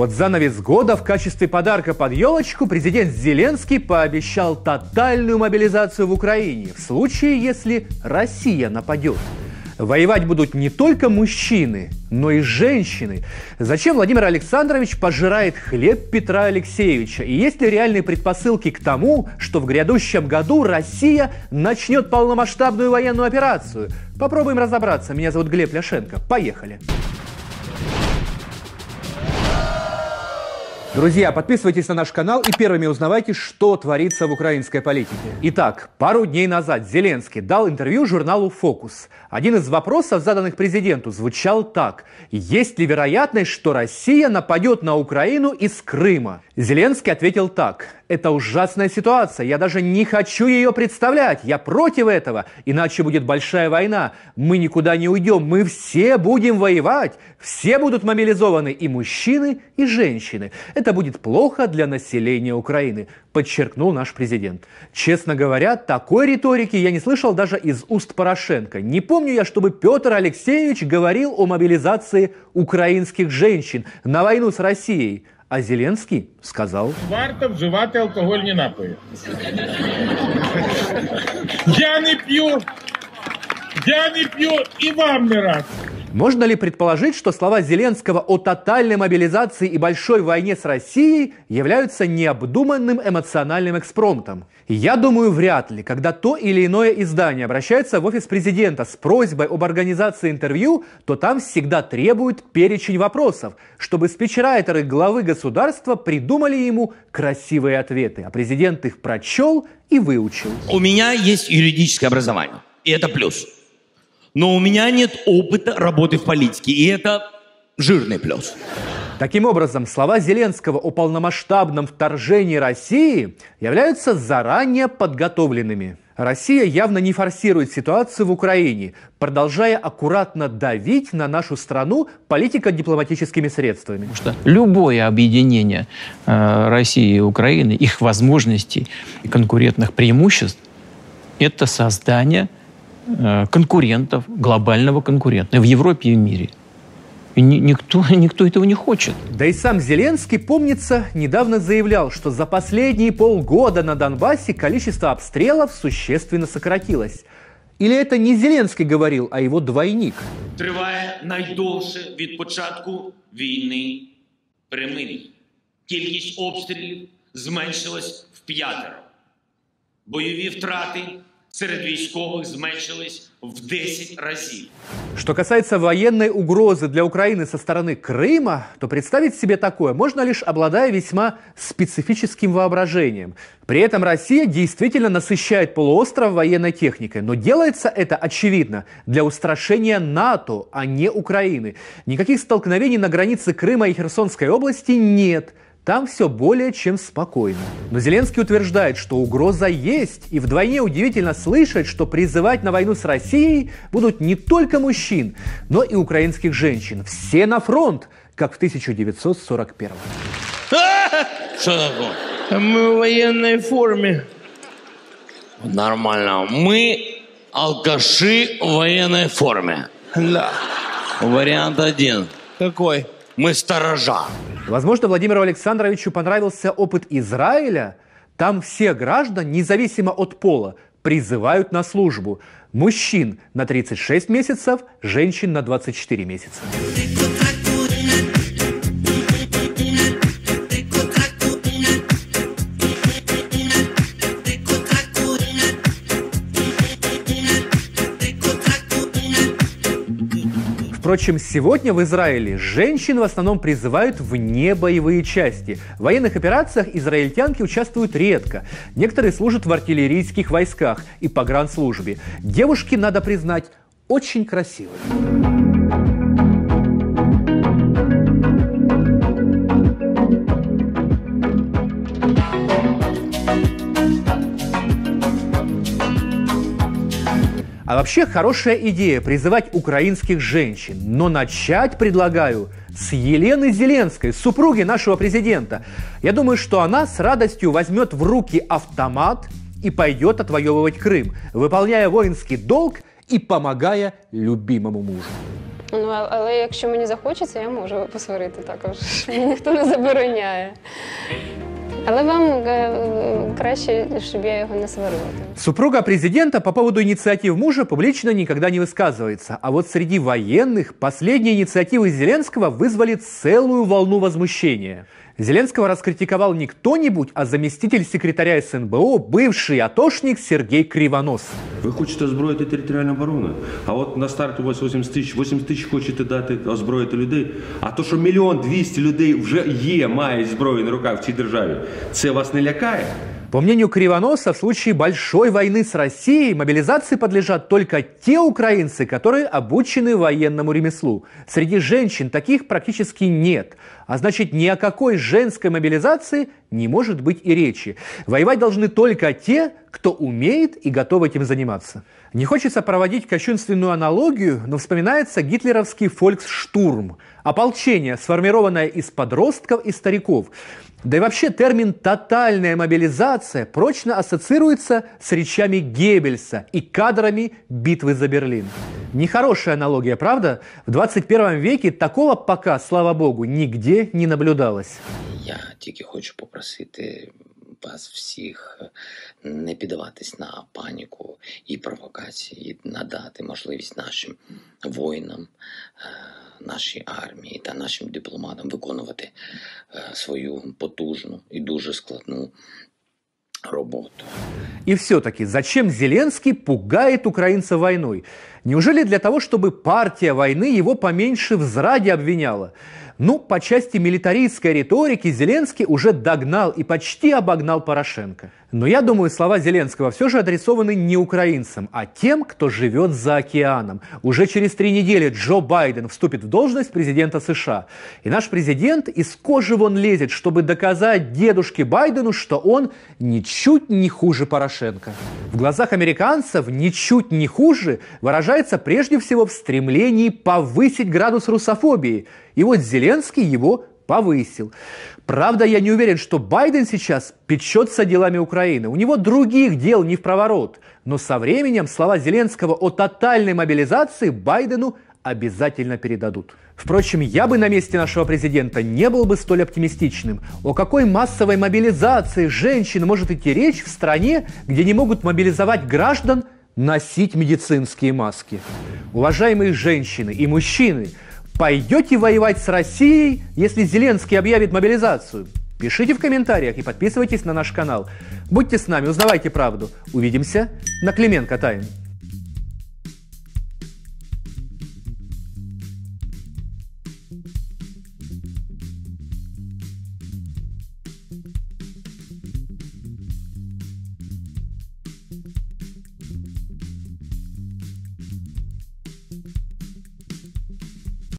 Под занавес года в качестве подарка под елочку президент Зеленский пообещал тотальную мобилизацию в Украине в случае, если Россия нападет. Воевать будут не только мужчины, но и женщины. Зачем Владимир Александрович пожирает хлеб Петра Алексеевича? И есть ли реальные предпосылки к тому, что в грядущем году Россия начнет полномасштабную военную операцию? Попробуем разобраться. Меня зовут Глеб Ляшенко. Поехали. Друзья, подписывайтесь на наш канал и первыми узнавайте, что творится в украинской политике. Итак, пару дней назад Зеленский дал интервью журналу «Фокус». Один из вопросов, заданных президенту, звучал так. Есть ли вероятность, что Россия нападет на Украину из Крыма? Зеленский ответил так. Это ужасная ситуация. Я даже не хочу ее представлять. Я против этого. Иначе будет большая война. Мы никуда не уйдем. Мы все будем воевать. Все будут мобилизованы. И мужчины, и женщины. Это будет плохо для населения Украины, подчеркнул наш президент. Честно говоря, такой риторики я не слышал даже из уст Порошенко. Не помню я, чтобы Петр Алексеевич говорил о мобилизации украинских женщин на войну с Россией. А Зеленский сказал... Варто вживати алкогольні напої. Я не п'ю, я не п'ю і вам не раз. Можно ли предположить, что слова Зеленского о тотальной мобилизации и большой войне с Россией являются необдуманным эмоциональным экспромтом? Я думаю, вряд ли. Когда то или иное издание обращается в офис президента с просьбой об организации интервью, то там всегда требуют перечень вопросов, чтобы спичрайтеры главы государства придумали ему красивые ответы, а президент их прочел и выучил. У меня есть юридическое образование, и это плюс. Но у меня нет опыта работы в политике, и это жирный плюс. Таким образом, слова Зеленского о полномасштабном вторжении России являются заранее подготовленными. Россия явно не форсирует ситуацию в Украине, продолжая аккуратно давить на нашу страну политико-дипломатическими средствами. Потому что любое объединение э, России и Украины, их возможностей и конкурентных преимуществ, это создание конкурентов, глобального конкурента в Европе и в мире. И ни- никто, никто этого не хочет. Да и сам Зеленский, помнится, недавно заявлял, что за последние полгода на Донбассе количество обстрелов существенно сократилось. Или это не Зеленский говорил, а его двойник? Триває найдовше від початку війни примирій. Кількість обстрілів зменшилась в п'ятеро. Бойові втрати серед військових зменшились в 10 разів. Что касается военной угрозы для Украины со стороны Крыма, то представить себе такое можно лишь обладая весьма специфическим воображением. При этом Россия действительно насыщает полуостров военной техникой, но делается это, очевидно, для устрашения НАТО, а не Украины. Никаких столкновений на границе Крыма и Херсонской области нет – там все более чем спокойно. Но Зеленский утверждает, что угроза есть, и вдвойне удивительно слышать, что призывать на войну с Россией будут не только мужчин, но и украинских женщин. Все на фронт, как в 1941 Що таке? Ми в воєнній формі. Нормально. Мы алкаши в военной форме. Да. Вариант один. Какой? Мы сторожа. Возможно, Владимиру Александровичу понравился опыт Израиля. Там все граждан, независимо от пола, призывают на службу. Мужчин на 36 месяцев, женщин на 24 месяца. Впрочем, сегодня в Израиле женщин в основном призывают в небоевые части. В военных операциях израильтянки участвуют редко. Некоторые служат в артиллерийских войсках и погранслужбе. Девушки, надо признать, очень красивые. А вообще хорошая идея призывать украинских женщин. Но начать предлагаю с Елены Зеленской, супруги нашего президента. Я думаю, что она с радостью возьмет в руки автомат и пойдет отвоевывать Крым, выполняя воинский долг и помогая любимому мужу. Ну, а- але якщо мені захочеться, я можу посварити також. Мені ніхто не забороняє. Але вам краще, щоб я його не сварила. Супруга президента по поводу инициатив мужа публично никогда не высказывается. А вот среди военных последние инициативы Зеленского вызвали целую волну возмущения. Зеленского раскритиковал не кто-нибудь, а заместитель секретаря СНБО, бывший атошник Сергей Кривонос. Ви хочете озброїти територіальну оборону, а от на старт у вас 80 тисяч, 80 тисяч хочете дати озброїти людей. А то, що мільйон двісті людей вже є, мають зброю на руках в цій державі, це вас не лякає? По мнению Кривоноса, в случае большой войны с Россией мобилизации подлежат только те украинцы, которые обучены военному ремеслу. Среди женщин таких практически нет. А значит, ни о какой женской мобилизации не может быть и речи. Воевать должны только те, кто умеет и готов этим заниматься. Не хочется проводить кощунственную аналогию, но вспоминается гитлеровский фольксштурм – ополчение, сформированное из подростков и стариков. Да и вообще термин «тотальная мобилизация» прочно ассоциируется с речами Геббельса и кадрами битвы за Берлин. Нехорошая аналогия, правда? В 21 веке такого пока, слава богу, нигде не наблюдалось. Я тільки хочу попросити вас всіх е, не піддаватись на паніку і провокації, і надати можливість нашим воїнам, е, нашій армії та нашим дипломатам виконувати е, свою потужну і дуже складну роботу. И все-таки, зачем Зеленский пугает украинцев войной? Неужели для того, чтобы партия войны его поменьше в зраде обвиняла? Ну, по части милитаристской риторики Зеленский уже догнал и почти обогнал Порошенко. Но я думаю, слова Зеленского все же адресованы не украинцам, а тем, кто живет за океаном. Уже через три недели Джо Байден вступит в должность президента США. И наш президент из кожи вон лезет, чтобы доказать дедушке Байдену, что он ничуть не хуже Порошенко. В глазах американцев ничуть не хуже выражается прежде всего в стремлении повысить градус русофобии. И вот Зеленский его повысил. Правда, я не уверен, что Байден сейчас печется делами Украины. У него других дел не в проворот. Но со временем слова Зеленского о тотальной мобилизации Байдену обязательно передадут. Впрочем, я бы на месте нашего президента не был бы столь оптимистичным. О какой массовой мобилизации женщин может идти речь в стране, где не могут мобилизовать граждан носить медицинские маски? Уважаемые женщины и мужчины, пойдете воевать с Россией, если Зеленский объявит мобилизацию? Пишите в комментариях и подписывайтесь на наш канал. Будьте с нами, узнавайте правду. Увидимся на Клименко Тайм.